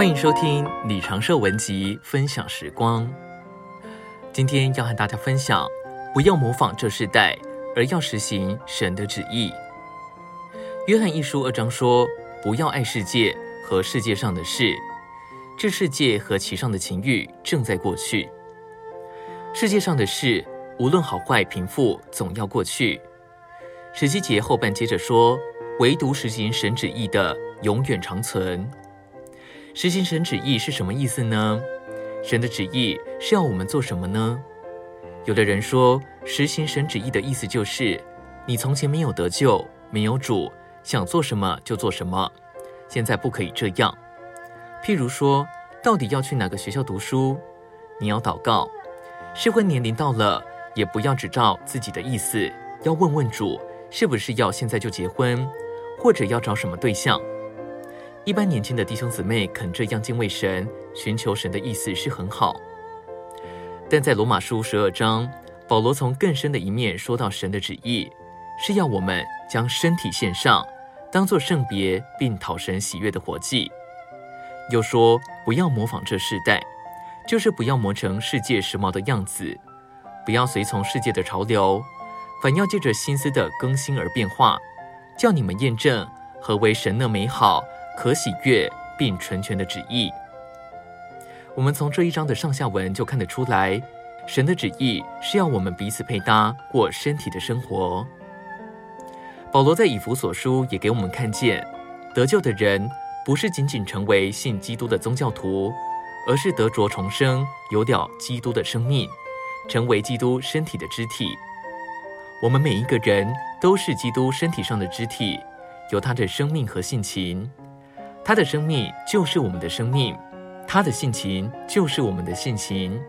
欢迎收听李长寿文集分享时光。今天要和大家分享，不要模仿这世代，而要实行神的旨意。约翰一书二章说：“不要爱世界和世界上的事，这世界和其上的情欲正在过去。世界上的事，无论好坏贫富，总要过去。”十七节后半接着说：“唯独实行神旨意的，永远长存。”实行神旨意是什么意思呢？神的旨意是要我们做什么呢？有的人说，实行神旨意的意思就是，你从前没有得救，没有主，想做什么就做什么，现在不可以这样。譬如说，到底要去哪个学校读书？你要祷告，适婚年龄到了，也不要只照自己的意思，要问问主，是不是要现在就结婚，或者要找什么对象。一般年轻的弟兄姊妹肯这样敬畏神、寻求神的意思是很好，但在罗马书十二章，保罗从更深的一面说到神的旨意是要我们将身体献上，当作圣别并讨神喜悦的活祭。又说不要模仿这世代，就是不要磨成世界时髦的样子，不要随从世界的潮流，反要借着心思的更新而变化，叫你们验证何为神那美好。可喜悦并成全的旨意，我们从这一章的上下文就看得出来，神的旨意是要我们彼此配搭，过身体的生活。保罗在以弗所书也给我们看见，得救的人不是仅仅成为信基督的宗教徒，而是得着重生，有了基督的生命，成为基督身体的肢体。我们每一个人都是基督身体上的肢体，有他的生命和性情。他的生命就是我们的生命，他的性情就是我们的性情。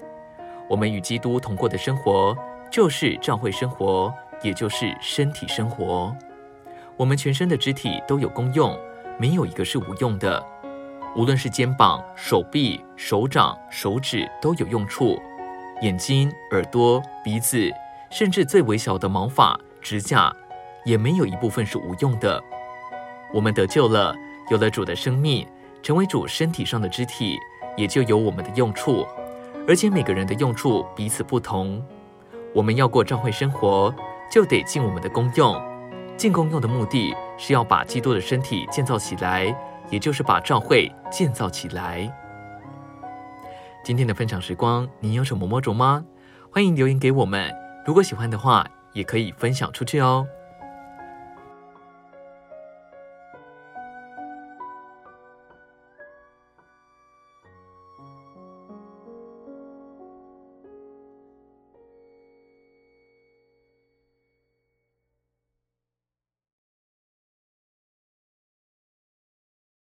我们与基督同过的生活，就是教会生活，也就是身体生活。我们全身的肢体都有功用，没有一个是无用的。无论是肩膀、手臂、手掌、手指都有用处，眼睛、耳朵、鼻子，甚至最微小的毛发、指甲，也没有一部分是无用的。我们得救了。有了主的生命，成为主身体上的肢体，也就有我们的用处。而且每个人的用处彼此不同。我们要过教会生活，就得尽我们的功用。尽功用的目的是要把基督的身体建造起来，也就是把教会建造起来。今天的分享时光，你有什么摸着吗？欢迎留言给我们。如果喜欢的话，也可以分享出去哦。